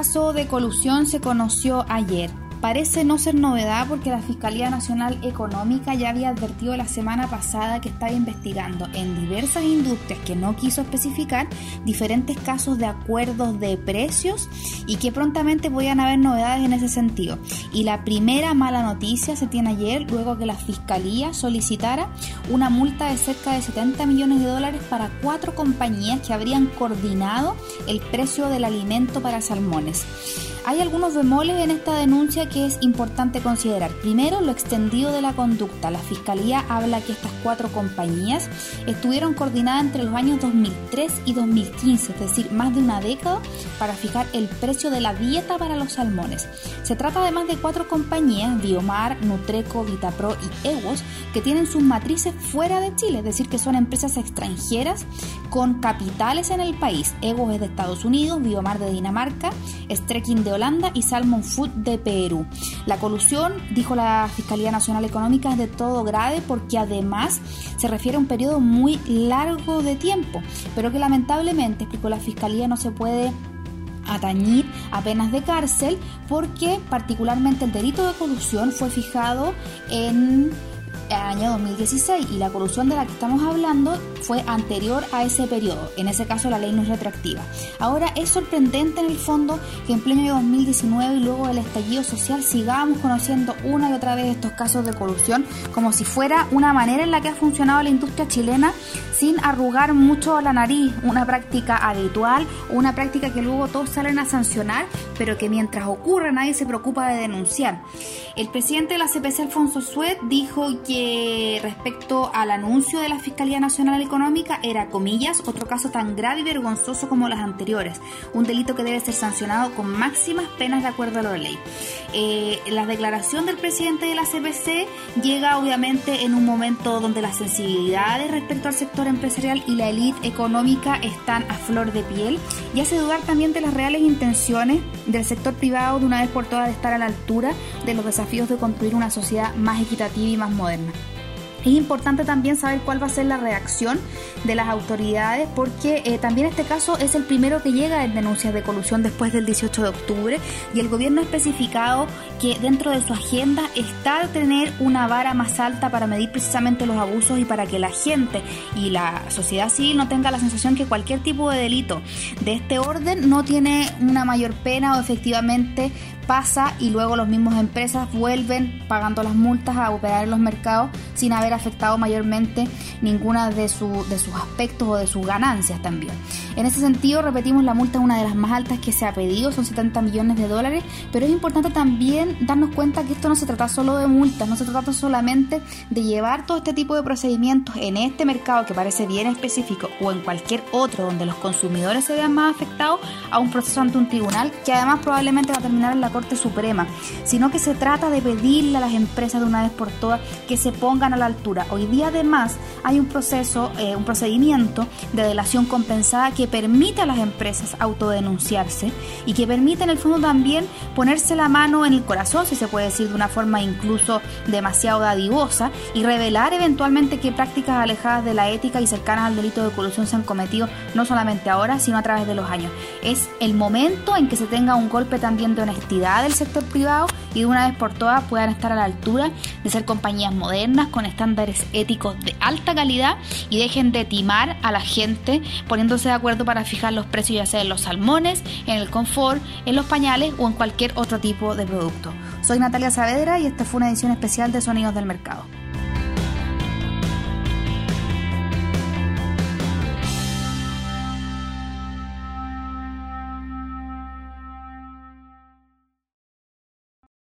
caso de colusión se conoció ayer. Parece no ser novedad porque la Fiscalía Nacional Económica ya había advertido la semana pasada que estaba investigando en diversas industrias que no quiso especificar diferentes casos de acuerdos de precios y que prontamente podían haber novedades en ese sentido. Y la primera mala noticia se tiene ayer luego que la Fiscalía solicitara una multa de cerca de 70 millones de dólares para cuatro compañías que habrían coordinado el precio del alimento para salmones. Hay algunos bemoles en esta denuncia que es importante considerar. Primero, lo extendido de la conducta. La Fiscalía habla que estas cuatro compañías estuvieron coordinadas entre los años 2003 y 2015, es decir, más de una década, para fijar el precio de la dieta para los salmones. Se trata además de cuatro compañías, Biomar, Nutreco, Vitapro y Ewos, que tienen sus matrices fuera de Chile, es decir, que son empresas extranjeras con capitales en el país. Ewos es de Estados Unidos, Biomar de Dinamarca, Strecking de Holanda y Salmon Food de Perú. La colusión, dijo la Fiscalía Nacional Económica, es de todo grave porque además se refiere a un periodo muy largo de tiempo, pero que lamentablemente, explicó la Fiscalía, no se puede atañir a penas de cárcel porque particularmente el delito de colusión fue fijado en año 2016 y la corrupción de la que estamos hablando fue anterior a ese periodo. En ese caso la ley no es retroactiva. Ahora es sorprendente en el fondo que en pleno año 2019 y luego del estallido social sigamos conociendo una y otra vez estos casos de corrupción como si fuera una manera en la que ha funcionado la industria chilena sin arrugar mucho la nariz, una práctica habitual, una práctica que luego todos salen a sancionar, pero que mientras ocurre nadie se preocupa de denunciar. El presidente de la CPC, Alfonso Suet, dijo que respecto al anuncio de la Fiscalía Nacional Económica era, comillas, otro caso tan grave y vergonzoso como los anteriores, un delito que debe ser sancionado con máximas penas de acuerdo a la ley. Eh, la declaración del presidente de la CPC llega obviamente en un momento donde las sensibilidades respecto al sector empresarial y la élite económica están a flor de piel y hace dudar también de las reales intenciones del sector privado de una vez por todas de estar a la altura de los desafíos de construir una sociedad más equitativa y más moderna. Es importante también saber cuál va a ser la reacción de las autoridades porque eh, también este caso es el primero que llega en denuncias de colusión después del 18 de octubre y el gobierno ha especificado que dentro de su agenda está tener una vara más alta para medir precisamente los abusos y para que la gente y la sociedad civil no tenga la sensación que cualquier tipo de delito de este orden no tiene una mayor pena o efectivamente pasa y luego los mismos empresas vuelven pagando las multas a operar en los mercados sin haber afectado mayormente ninguna de, su, de sus aspectos o de sus ganancias también. En ese sentido, repetimos, la multa es una de las más altas que se ha pedido, son 70 millones de dólares, pero es importante también darnos cuenta que esto no se trata solo de multas, no se trata solamente de llevar todo este tipo de procedimientos en este mercado que parece bien específico o en cualquier otro donde los consumidores se vean más afectados a un proceso ante un tribunal que además probablemente va a terminar en la Corte Suprema, sino que se trata de pedirle a las empresas de una vez por todas que se pongan a la altura. Hoy día además hay un proceso, eh, un procedimiento de delación compensada que permite a las empresas autodenunciarse y que permite en el fondo también ponerse la mano en el corazón, si se puede decir de una forma incluso demasiado dadivosa, y revelar eventualmente qué prácticas alejadas de la ética y cercanas al delito de corrupción se han cometido no solamente ahora, sino a través de los años. Es el momento en que se tenga un golpe también de honestidad del sector privado y de una vez por todas puedan estar a la altura de ser compañías modernas con estándares éticos de alta calidad y dejen de timar a la gente poniéndose de acuerdo para fijar los precios ya sea en los salmones, en el confort, en los pañales o en cualquier otro tipo de producto. Soy Natalia Saavedra y esta fue una edición especial de Sonidos del Mercado.